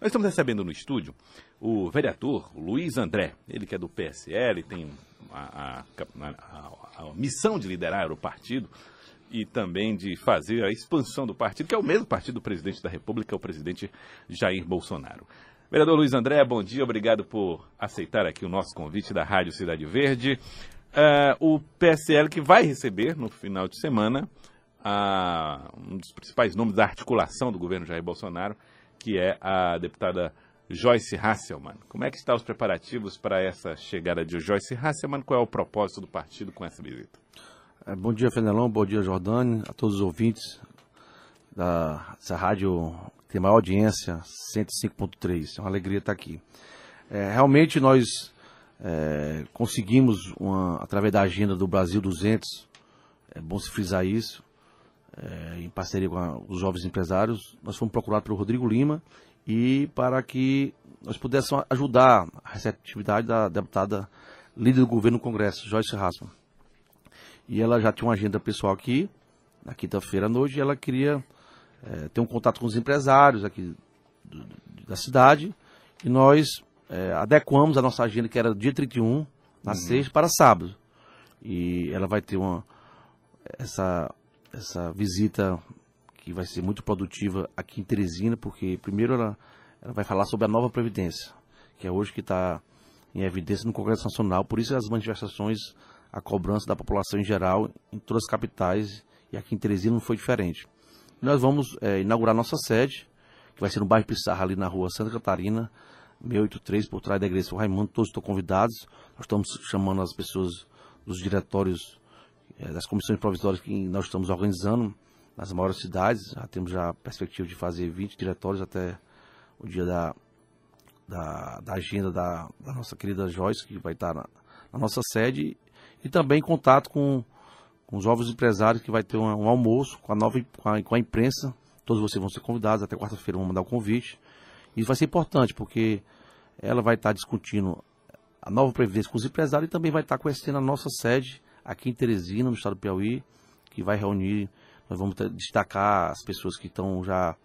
Nós estamos recebendo no estúdio o vereador Luiz André, ele que é do PSL, tem a, a, a, a missão de liderar o partido e também de fazer a expansão do partido, que é o mesmo partido do presidente da República, o presidente Jair Bolsonaro. Vereador Luiz André, bom dia, obrigado por aceitar aqui o nosso convite da Rádio Cidade Verde. Uh, o PSL que vai receber no final de semana uh, um dos principais nomes da articulação do governo Jair Bolsonaro, que é a deputada Joyce Hasselman. Como é que estão os preparativos para essa chegada de Joyce Hasselman? Qual é o propósito do partido com essa visita? É, bom dia, Fenelão. Bom dia, Jordane. A todos os ouvintes da, dessa rádio que tem maior audiência, 105.3. É uma alegria estar aqui. É, realmente nós é, conseguimos, uma, através da agenda do Brasil 200, é bom se frisar isso, é, em parceria com a, os jovens empresários, nós fomos procurados pelo Rodrigo Lima e para que nós pudéssemos ajudar a receptividade da deputada líder do governo no Congresso, Joyce Hassman. E ela já tinha uma agenda pessoal aqui, na quinta-feira à noite, e ela queria é, ter um contato com os empresários aqui do, da cidade. E nós é, adequamos a nossa agenda, que era dia 31, na uhum. sexta, para sábado. E ela vai ter uma, essa, essa visita que vai ser muito produtiva aqui em Teresina, porque primeiro ela, ela vai falar sobre a nova Previdência, que é hoje que está em evidência no Congresso Nacional, por isso as manifestações a cobrança da população em geral em todas as capitais e aqui em Teresina não foi diferente. Nós vamos é, inaugurar nossa sede, que vai ser no bairro Pissarra, ali na rua Santa Catarina, 683, por trás da igreja São Raimundo. Todos estão convidados. Nós estamos chamando as pessoas dos diretórios, é, das comissões provisórias que nós estamos organizando nas maiores cidades. Já temos já a perspectiva de fazer 20 diretórios até o dia da, da, da agenda da, da, nossa querida Joyce, que vai estar na, na nossa sede e também contato com, com os jovens empresários, que vai ter um, um almoço com a, nova, com a, com a imprensa. Todos vocês vão ser convidados, até quarta-feira vamos mandar o convite. Isso vai ser importante, porque ela vai estar discutindo a nova previdência com os empresários e também vai estar conhecendo a nossa sede aqui em Teresina, no estado do Piauí, que vai reunir, nós vamos destacar as pessoas que estão já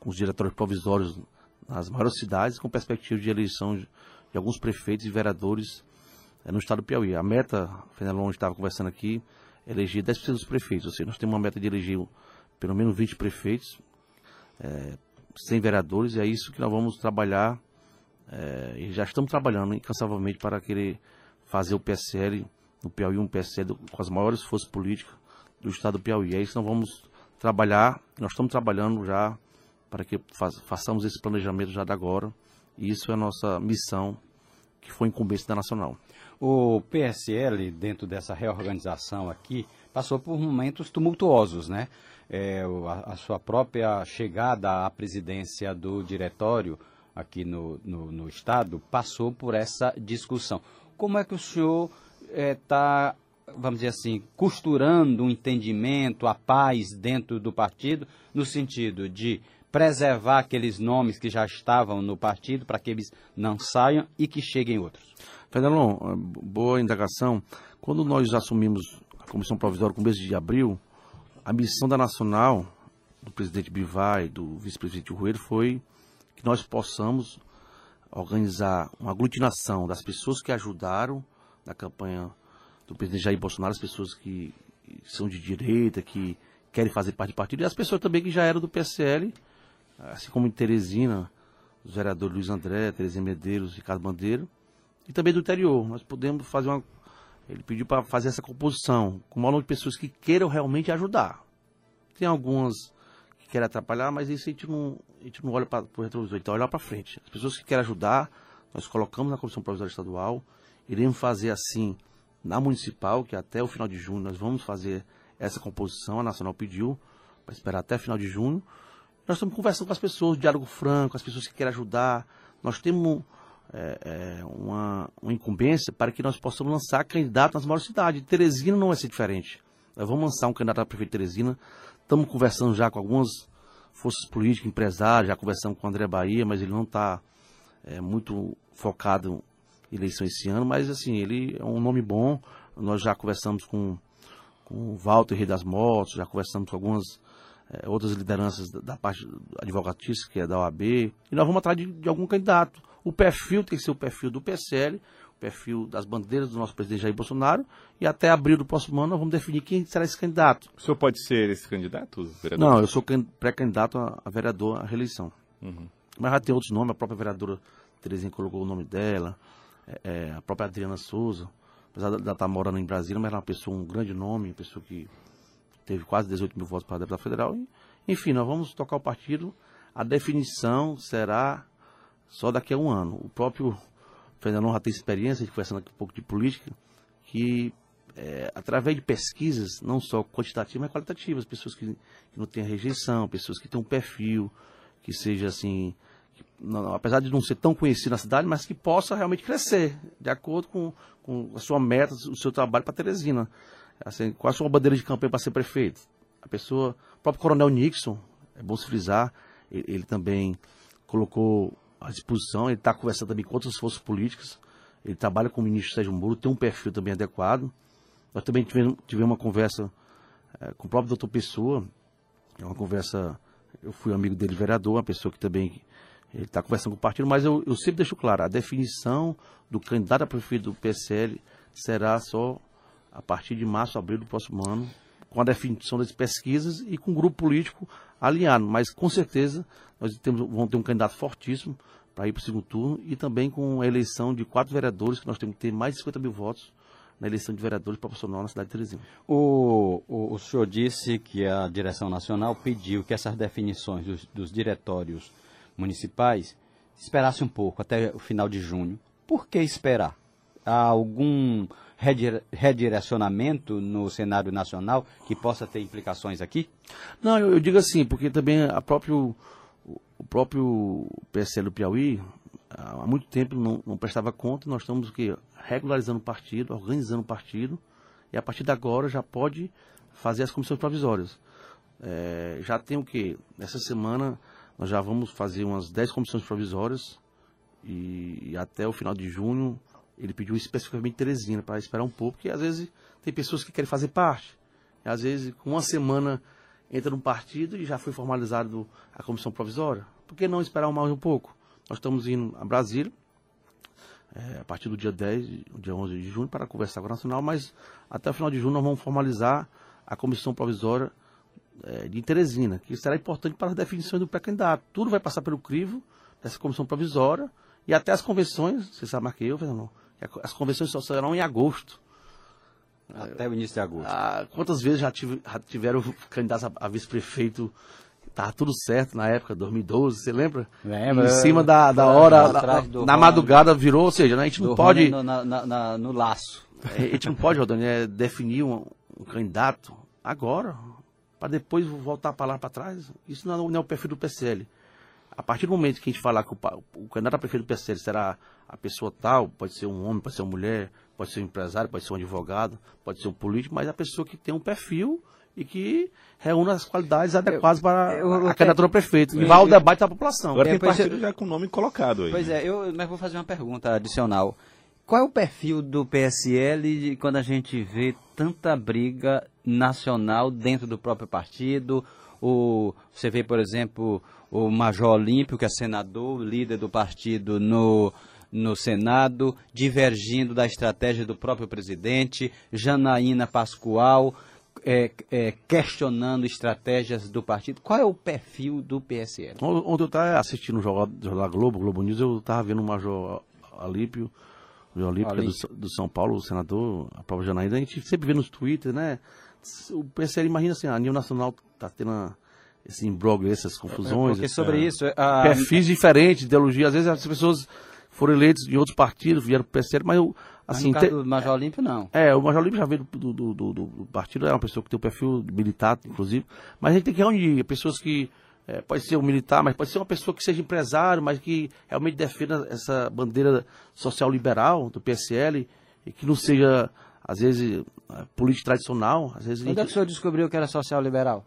com os diretórios provisórios nas maiores cidades, com perspectiva de eleição de, alguns prefeitos e vereadores é no estado do Piauí. A meta, o Fenelon estava conversando aqui, é eleger 10% dos prefeitos. Ou seja, nós temos uma meta de eleger pelo menos 20 prefeitos, é, 100 vereadores, e é isso que nós vamos trabalhar, é, e já estamos trabalhando incansavelmente para querer fazer o PSL no Piauí, um PSL com as maiores forças políticas do estado do Piauí. É isso que nós vamos trabalhar, nós estamos trabalhando já para que façamos esse planejamento já da agora, e isso é a nossa missão, que foi incumbência da Nacional. O PSL, dentro dessa reorganização aqui, passou por momentos tumultuosos, né? É, a, a, sua própria chegada à presidência do diretório aqui no, no, no Estado passou por essa discussão. Como é que o senhor está, é, vamos dizer assim, costurando um entendimento, a paz dentro do partido, no sentido de preservar aqueles nomes que já estavam no partido para que eles não saiam e que cheguem outros? Fenelon, eh, boa indagação. Quando nós assumimos a Comissão Provisória com o mês de abril, a missão da Nacional, do presidente Bivai, do vice-presidente Rueiro, foi que nós possamos organizar uma aglutinação das pessoas que ajudaram na campanha do presidente Jair Bolsonaro, as pessoas que são de direita, que querem fazer parte do partido, e as pessoas também que já eram do PSL, assim como em Teresina, os vereadores Luiz André, Terezinha Medeiros, Ricardo Bandeiro, e também do interior. Nós podemos fazer uma. Ele pediu para fazer essa composição com número de pessoas que queiram realmente ajudar. Tem algumas que querem atrapalhar, mas isso a gente não, a gente não olha para o retrovisor, então olha para frente. As pessoas que querem ajudar, nós colocamos na Comissão Provisória Estadual, iremos fazer assim na municipal, que até o final de junho nós vamos fazer essa composição, a Nacional pediu, para esperar até final de junho. Nós estamos conversando com as pessoas, diálogo franco, as pessoas que querem ajudar. Nós temos é, é, uma, uma incumbência para que nós possamos lançar candidato nas maiores cidades. Teresina não vai ser diferente. Nós vamos lançar um candidato a prefeito de Teresina. Estamos conversando já com algumas forças políticas, empresários, já conversamos com o André Bahia, mas ele não está é, muito focado eleição esse ano. Mas assim, ele é um nome bom. Nós já conversamos com, com o Walter Rei das Motos, já conversamos com algumas é, outras lideranças da, da parte advocatícia, que é da OAB, e nós vamos atrás de, de, algum candidato. O perfil tem que ser o perfil do PSL, o perfil das bandeiras do nosso presidente Jair Bolsonaro, e até abril do próximo ano nós vamos definir quem será esse candidato. O senhor pode ser esse candidato, vereador? Não, eu sou pré-candidato a, a, vereador à reeleição. Uhum. Mas já tem outros nomes, a própria vereadora Terezinha colocou o nome dela, é, é a própria Adriana Souza, apesar de estar morando em Brasília, mas ela é uma pessoa, um grande nome, uma pessoa que teve quase 18 mil votos para deputada federal. E, enfim, nós vamos tocar o partido. A definição será só daqui a um ano. O próprio Fernando já tem experiência, de conversando aqui um pouco de política, que é, através de pesquisas, não só quantitativas, mas qualitativas, pessoas que, que não têm rejeição, pessoas que têm um perfil, que seja assim, não, apesar de não ser tão conhecido na cidade, mas que possa realmente crescer, de acordo com, com a sua meta, o seu trabalho para Teresina. Assim, qual a sua bandeira de campanha para ser prefeito? A pessoa, o próprio Coronel Nixon, é bom se frisar, ele, ele também colocou à disposição, ele está conversando também com outras forças políticas, ele trabalha com o ministro Sérgio Moro, tem um perfil também adequado. Nós também tivemos, tivemos uma conversa é, com o próprio doutor Pessoa, é uma conversa, eu fui amigo dele, vereador, uma pessoa que também ele está conversando com o partido, mas eu, eu sempre deixo claro, a definição do candidato a prefeito do PSL será só a partir de março, abril do próximo ano, com a definição das pesquisas e com um grupo político alinhado. Mas com certeza nós temos, vamos ter um candidato fortíssimo para ir para o segundo turno e também com a eleição de quatro vereadores, que nós temos que ter mais de 50 mil votos na eleição de vereadores proporcional na cidade de Teresina. O, o, o, senhor disse que a direção nacional pediu que essas definições dos, dos diretórios municipais esperasse um pouco até o final de junho. Por que esperar? Há algum redirecionamento no cenário nacional que possa ter implicações aqui? Não, eu, eu digo assim, porque também a próprio, o próprio PSL do Piauí há muito tempo não, não prestava conta, nós estamos que, regularizando o partido, organizando o partido, e a partir de agora já pode fazer as comissões provisórias. É, já tem o que? Nessa semana nós já vamos fazer umas 10 comissões provisórias e, e até o final de junho ele pediu especificamente Teresina para esperar um pouco, porque às vezes tem pessoas que querem fazer parte. E, às vezes, com uma semana, entra num partido e já foi formalizado a comissão provisória. Por que não esperar mais um pouco? Nós estamos indo a Brasília, é, a partir do dia 10, dia 11 de junho, para conversar com a Nacional, mas até o final de junho nós vamos formalizar a comissão provisória é, de Teresina, que será importante para as definições do pré-candidato. Tudo vai passar pelo crivo dessa comissão provisória e até as convenções, você sabe mais que eu, Fernando, as convenções só serão em agosto. Até o início de agosto. Ah, quantas vezes já, tive, já tiveram candidatos a, a vice-prefeito? Estava tudo certo na época, 2012, você lembra? Lembra. Em cima da, da hora, da, na madrugada virou, ou seja, né, a gente não pode. No, na, na, no laço. É, a gente não pode, Rodani, é, definir um, um candidato agora, para depois voltar para lá para trás. Isso não é, não é o perfil do PCL. A partir do momento que a gente falar que o, o candidato a prefeito do PSL será a pessoa tal, pode ser um homem, pode ser uma mulher, pode ser um empresário, pode ser um advogado, pode ser um político, mas a pessoa que tem um perfil e que reúne as qualidades adequadas para eu, eu, a candidatura a prefeito. E vai ao debate da população. Agora tem partido já com o nome colocado aí. Pois é, eu mas vou fazer uma pergunta adicional. Qual é o perfil do PSL quando a gente vê tanta briga nacional dentro do próprio partido? O, você vê, por exemplo, o Major Olímpio, que é senador, líder do partido no, no Senado, divergindo da estratégia do próprio presidente, Janaína Pascoal é, é, questionando estratégias do partido. Qual é o perfil do PSL? Ontem eu estava assistindo o Jornal, Jornal Globo, Globo News, eu estava vendo o Major Alípio, o Alípio, é do, do, São Paulo, o senador, a própria Janaína, a gente sempre vê nos Twitter, né? O PSL, imagina assim, a nível nacional está tendo uma, esse imbróglio, essas confusões. Porque sobre é, isso. A... Perfis diferentes, ideologia. Às vezes as pessoas foram eleitas de outros partidos, vieram para o PSL, mas eu. Assim, mas no caso do Major Olímpio, não. É, o Major Olímpio já veio do, do, do, do, partido, é uma pessoa que tem o um perfil militar, inclusive. Mas a gente tem que reunir pessoas que. É, pode ser um militar, mas pode ser uma pessoa que seja empresário, mas que realmente defenda essa bandeira social liberal do PSL e que não seja, às vezes, político tradicional. Às vezes Quando gente... é que o senhor descobriu que era social liberal?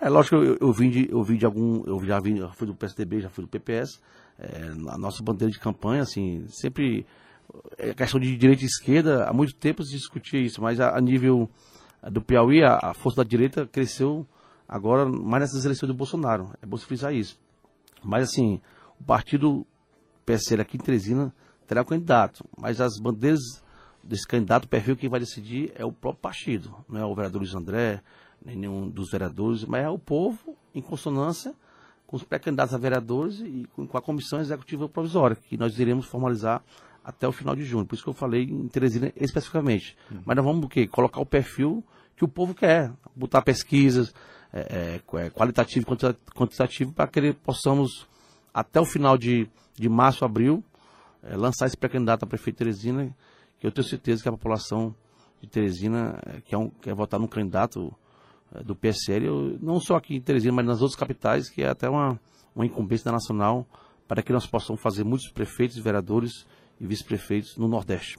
É lógico que eu, eu, vim de, eu vim de algum. Eu já vim, já fui do PSDB, já fui do PPS. É, a nossa bandeira de campanha, assim, sempre. É questão de direita e esquerda, há muito tempo se discutia isso, mas a, a nível do Piauí, a, a, força da direita cresceu agora, mais nessas eleições do Bolsonaro. É bom se frisar isso. Mas, assim, o partido PSL aqui em Teresina terá um candidato, mas as bandeiras desse candidato, o perfil quem vai decidir é o próprio partido, não é o vereador Luiz André, nem nenhum dos vereadores, mas é o povo em consonância com os pré-candidatos a vereadores e com a comissão executiva provisória, que nós iremos formalizar até o final de junho. Por isso que eu falei em Teresina especificamente. Uhum. Mas nós vamos o quê? Colocar o perfil que o povo quer, botar pesquisas é, é, é qualitativo e quantitativo para que possamos, até o final de, de março, abril, é, lançar esse pré-candidato a prefeito Teresina, que eu tenho certeza que a população de Teresina é, quer, um, quer votar num candidato é, do PSL, eu, não só aqui em Teresina, mas nas outras capitais, que é até uma, uma incumbência nacional para que nós possamos fazer muitos prefeitos, vereadores e vice-prefeitos no Nordeste.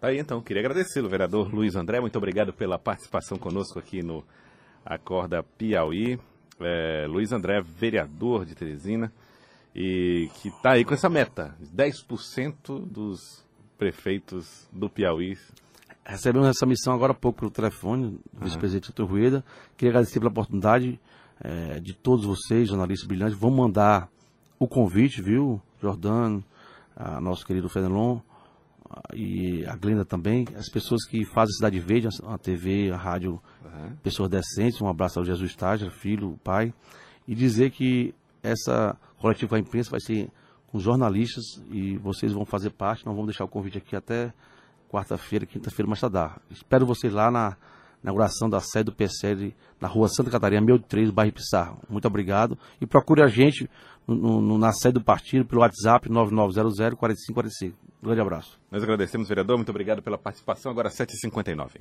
Tá aí então, queria agradecê-lo, vereador Luiz André, muito obrigado pela participação conosco aqui no Acorda Piauí. É, Luiz André, vereador de Teresina, e que está aí com essa meta, 10% dos prefeitos do Piauí recebemos essa missão agora há pouco pelo telefone, do vice-presidente Arthur Rueda. Queria agradecer pela oportunidade é, de todos vocês, jornalistas brilhantes. Vamos mandar o convite, viu, Jordano, a nosso querido Fenelon e a Glenda também, as pessoas que fazem Cidade Verde, a TV, a rádio, uhum. pessoas decentes. Um abraço ao Jesus Tágia, filho, pai. E dizer que essa coletiva com a imprensa vai ser com jornalistas e vocês vão fazer parte. Não vamos deixar o convite aqui até quarta-feira, quinta-feira, mais tardar. Espero vocês lá na inauguração da sede do PSL na rua Santa Catarina, 1003, bairro Pissarro. Muito obrigado. E procure a gente no, no, na sede do partido pelo WhatsApp 9900 4545. Um grande abraço. Nós agradecemos, vereador. Muito obrigado pela participação. Agora 7h59.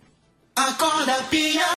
Acorda, Pia.